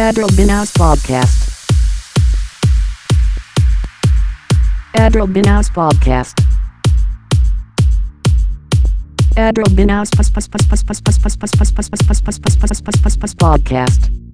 Adril Podcast. Adril Podcast. Adril Podcast.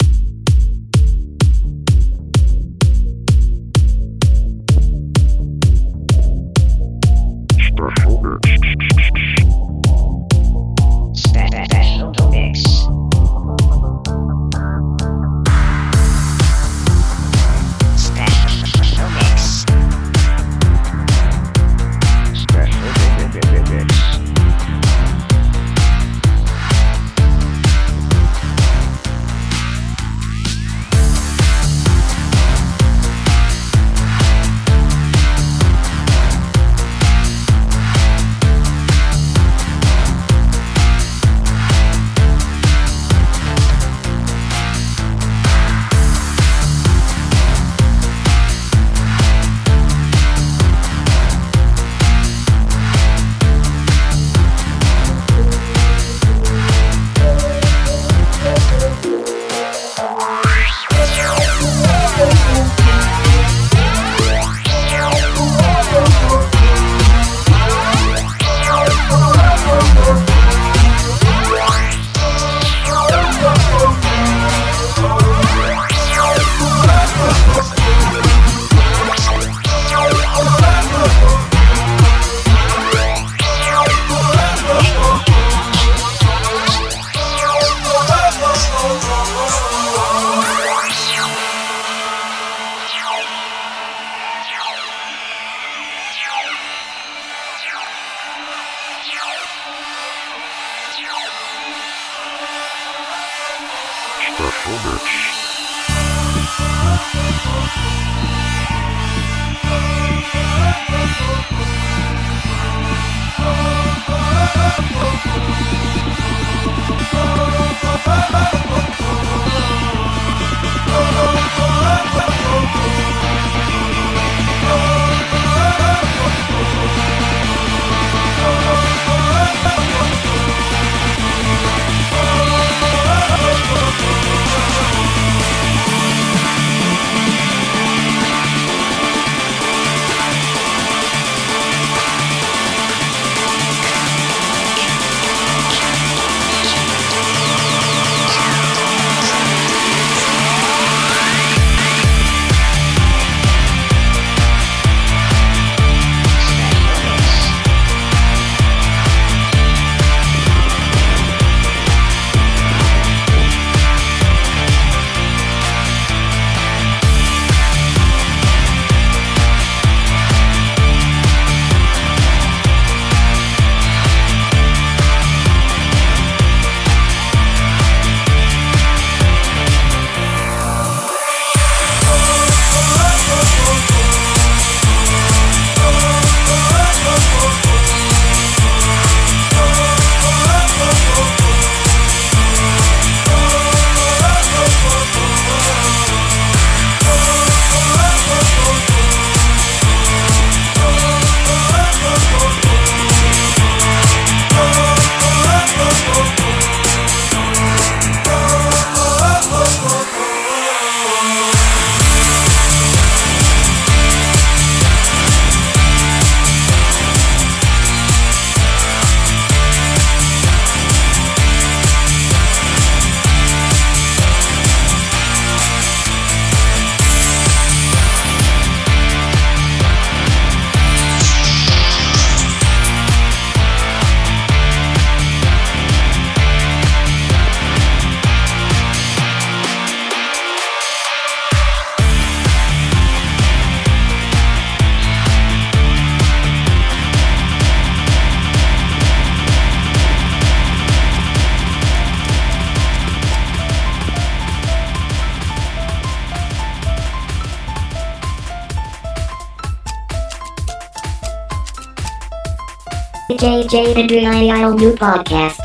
JJ and Real New Podcast.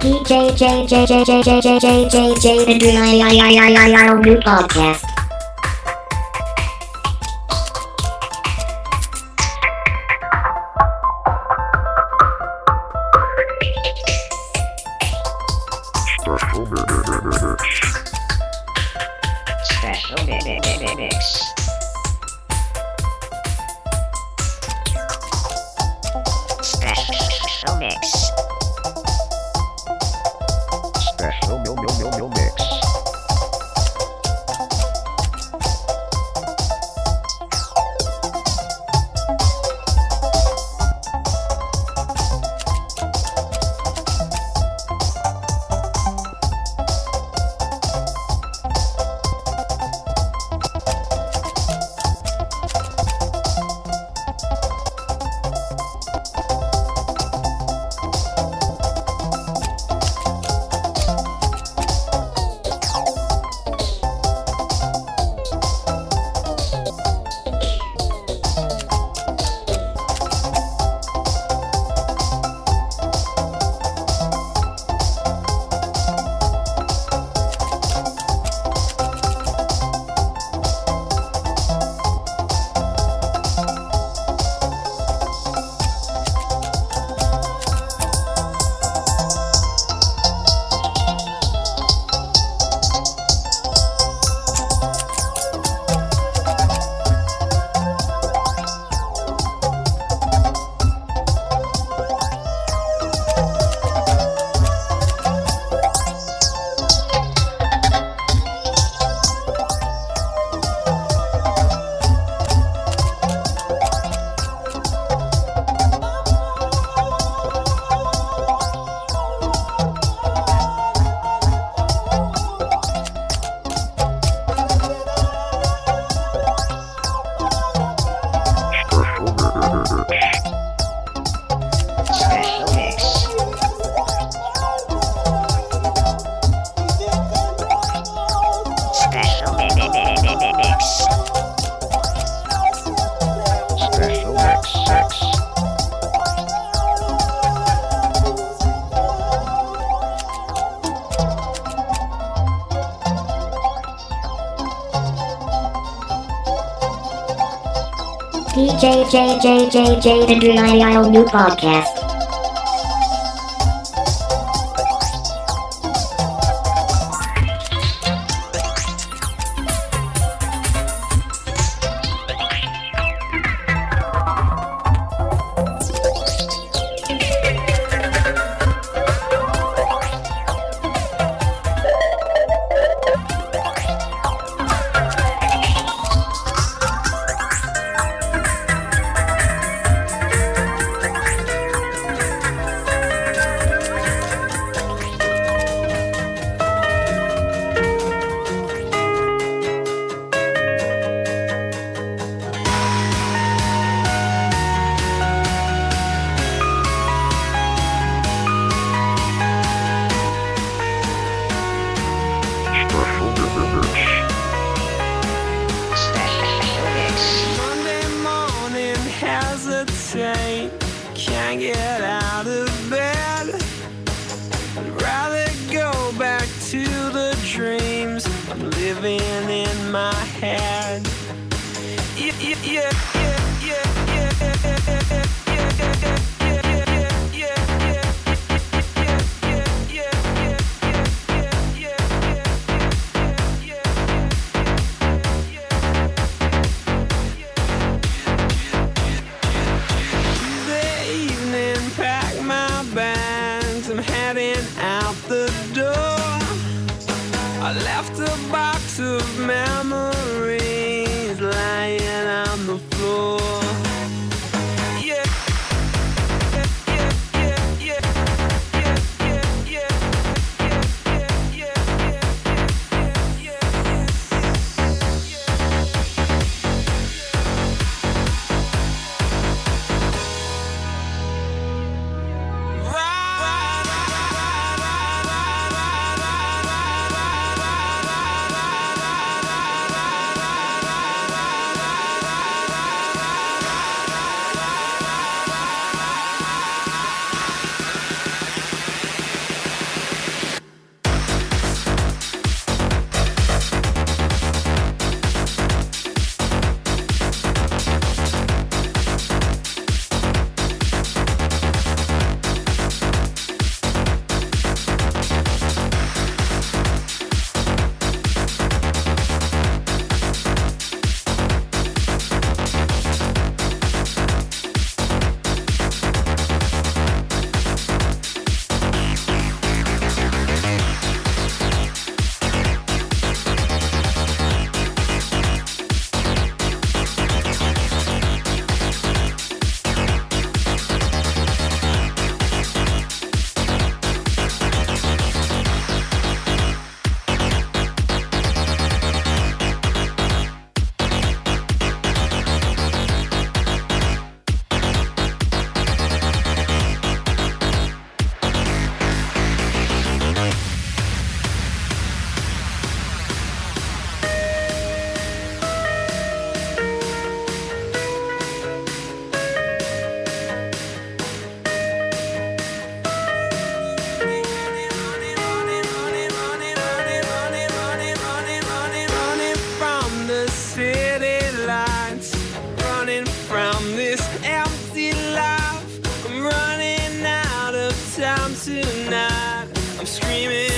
DJ J J J J J J J J J and Real New Podcast. DJ J J J J Andrew New Podcast. get out of bed. I'd rather go back to the dreams I'm living in my I'm screaming.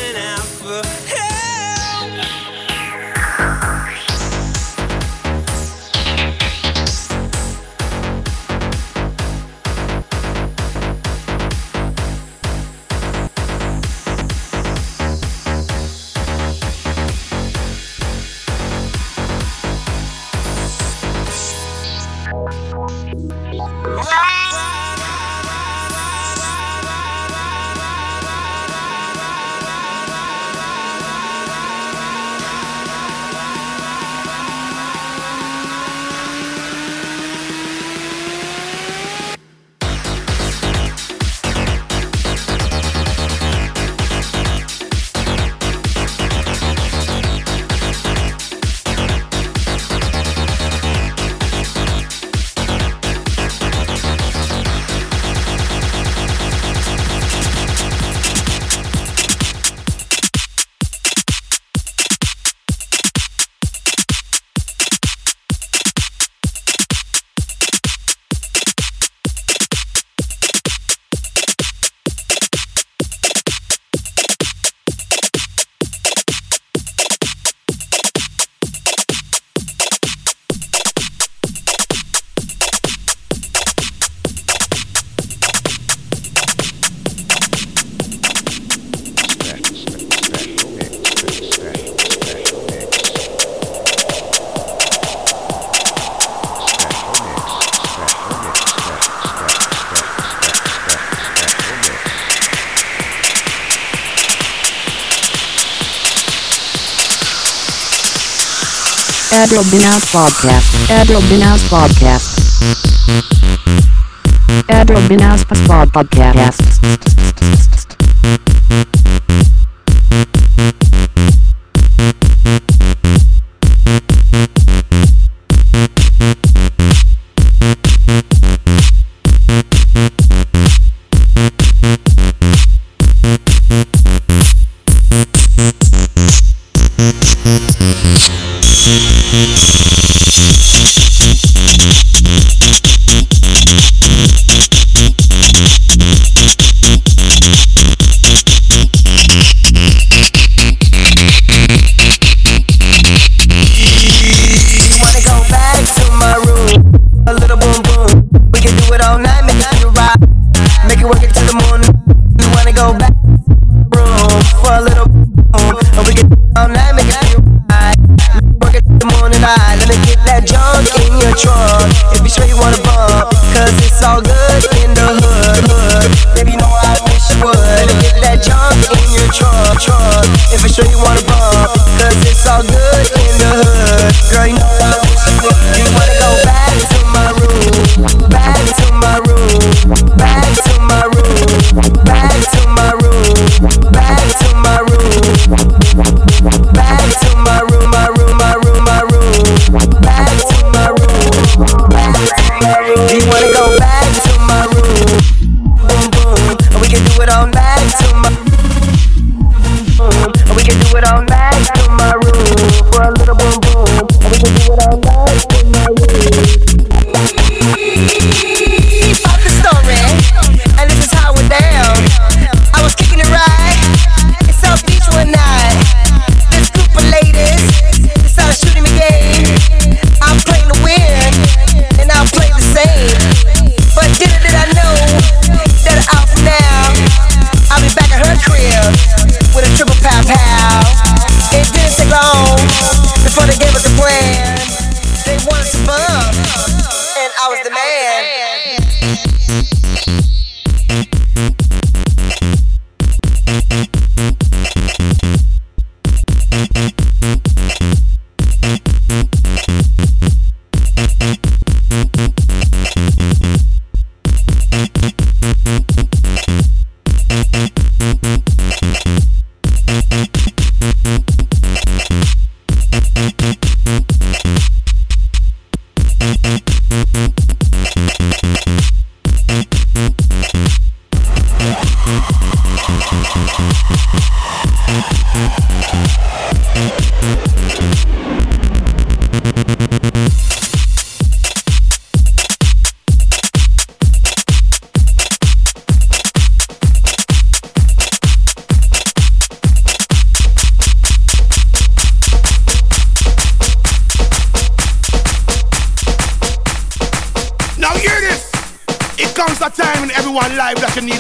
Adrobinas Podcast. Adrobinas Podcast. Adrobinas Podcast. all good in the hood, hood. Baby, know I wish you would. Get that junk in your trunk, trunk. If I show you wanna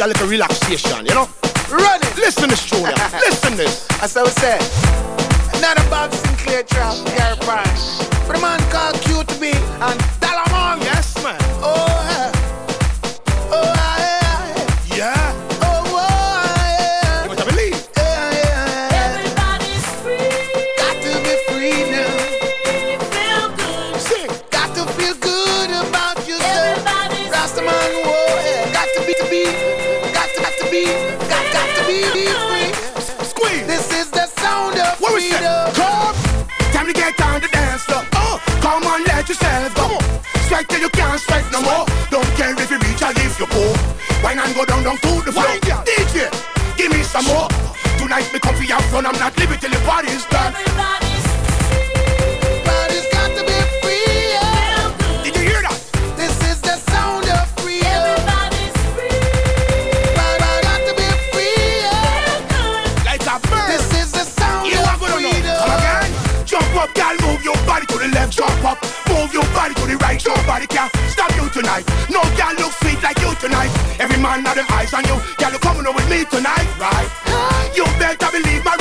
a little relaxation, you know? Run it! Listen to this, Julia. Listen this. As I we say. Not a Bob Sinclar trap, Gary go down, down to the floor. Why. DJ, give me some more. Tonight we comfy out front. I'm not leaving till the party's done. Everybody's got to be free. Did you hear that? This is the sound of freedom. Everybody's free. Got to be free. This is the sound you. Come. Jump up, girl, move your body to the left. Jump up, move your body to the right. Your body yeah tonight. No girl look sweet like you tonight. Every man had them eyes on you. Girl, you coming on with me tonight, right? You better believe my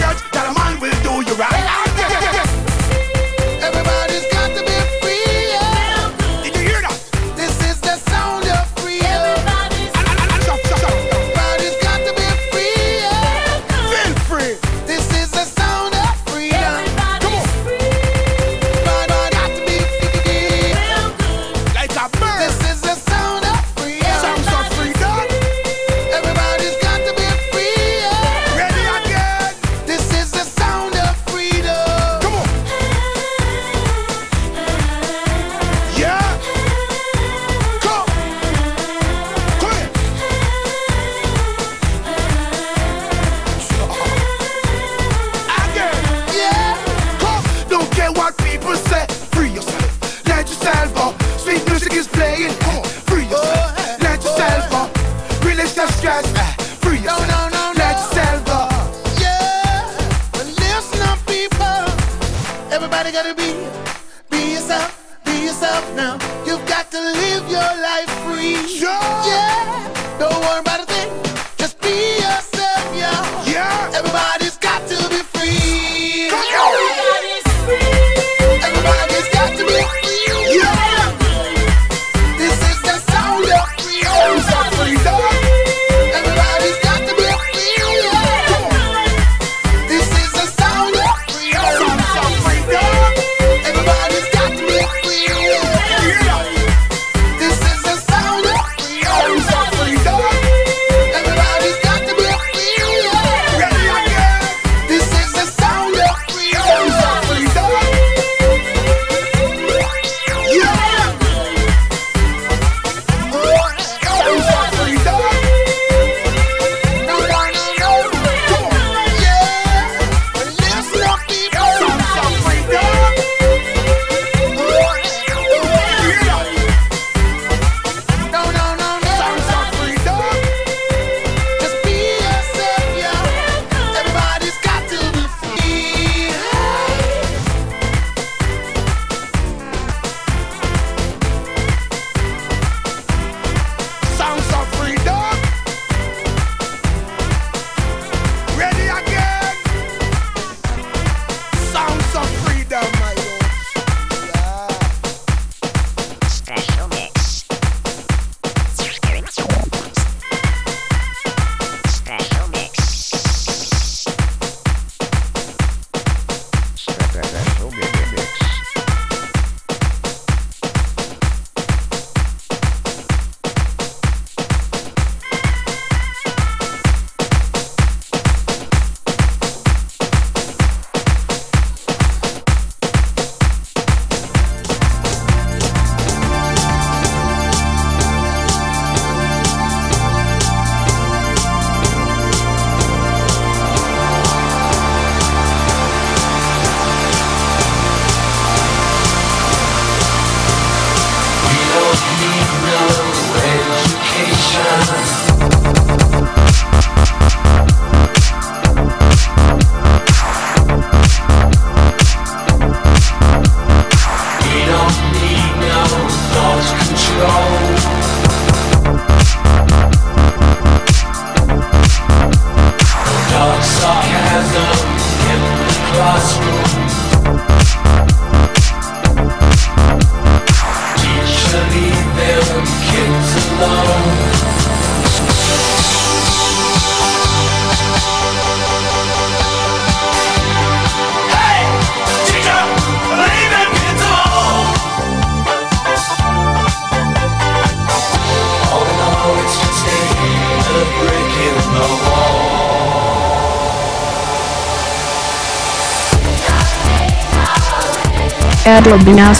at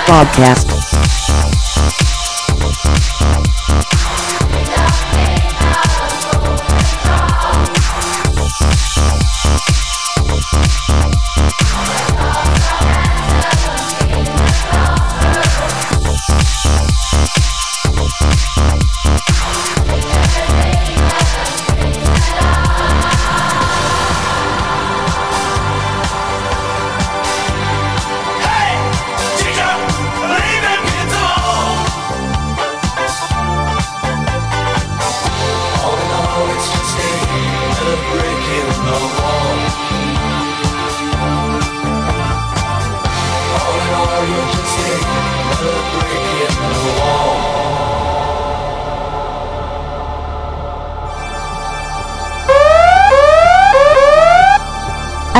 podcast.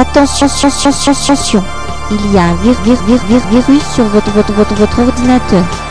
Attention, attention, attention, attention. Il y a un virus sur votre, votre, votre, votre ordinateur.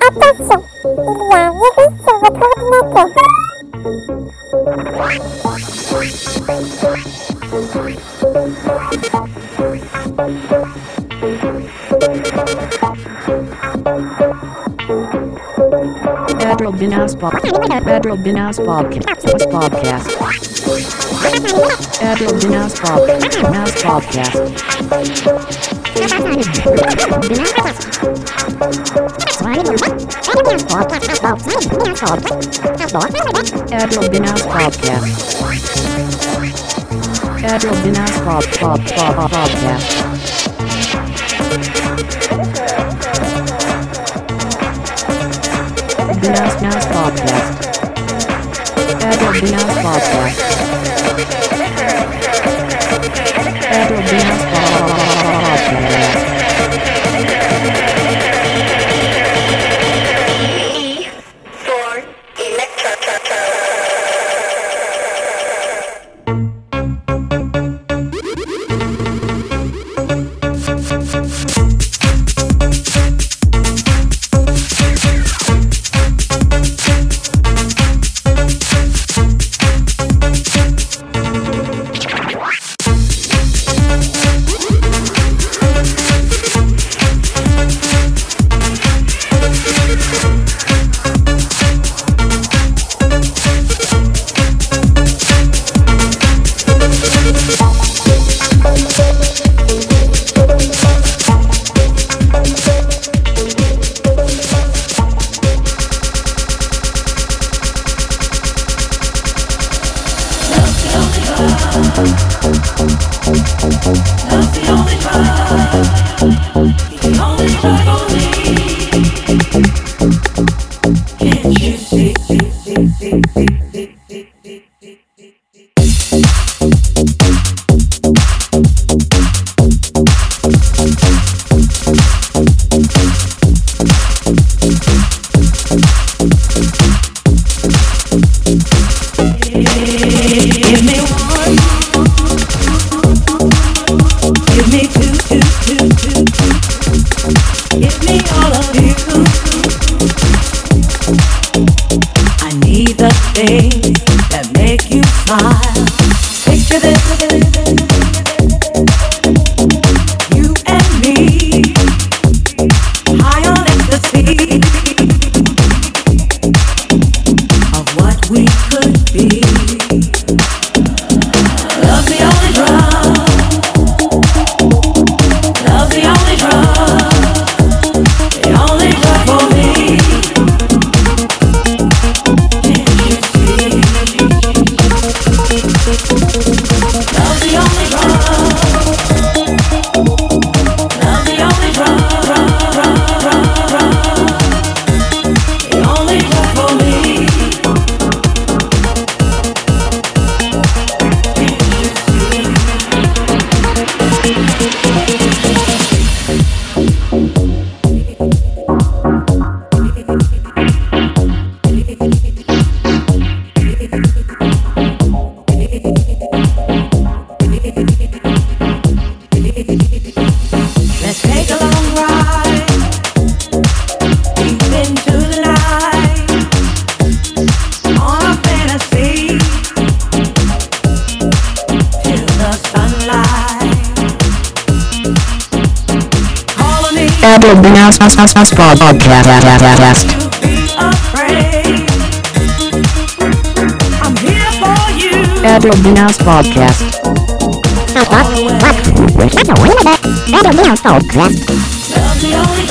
Attention, il y a un virus sur votre ordinateur. Admiral Binaz Bob. Admiral Binaz Bobcast. Bobcast. Admiral Binaz Bob. Binaz Bobcast. Admiral Binaz Bobcast. Admiral Binaz Bob Bob Bob Bobcast. Binaz Binaz Bobcast. Admiral Give be. of the Nas Nas Nas Nas podcast. Adult Podcast.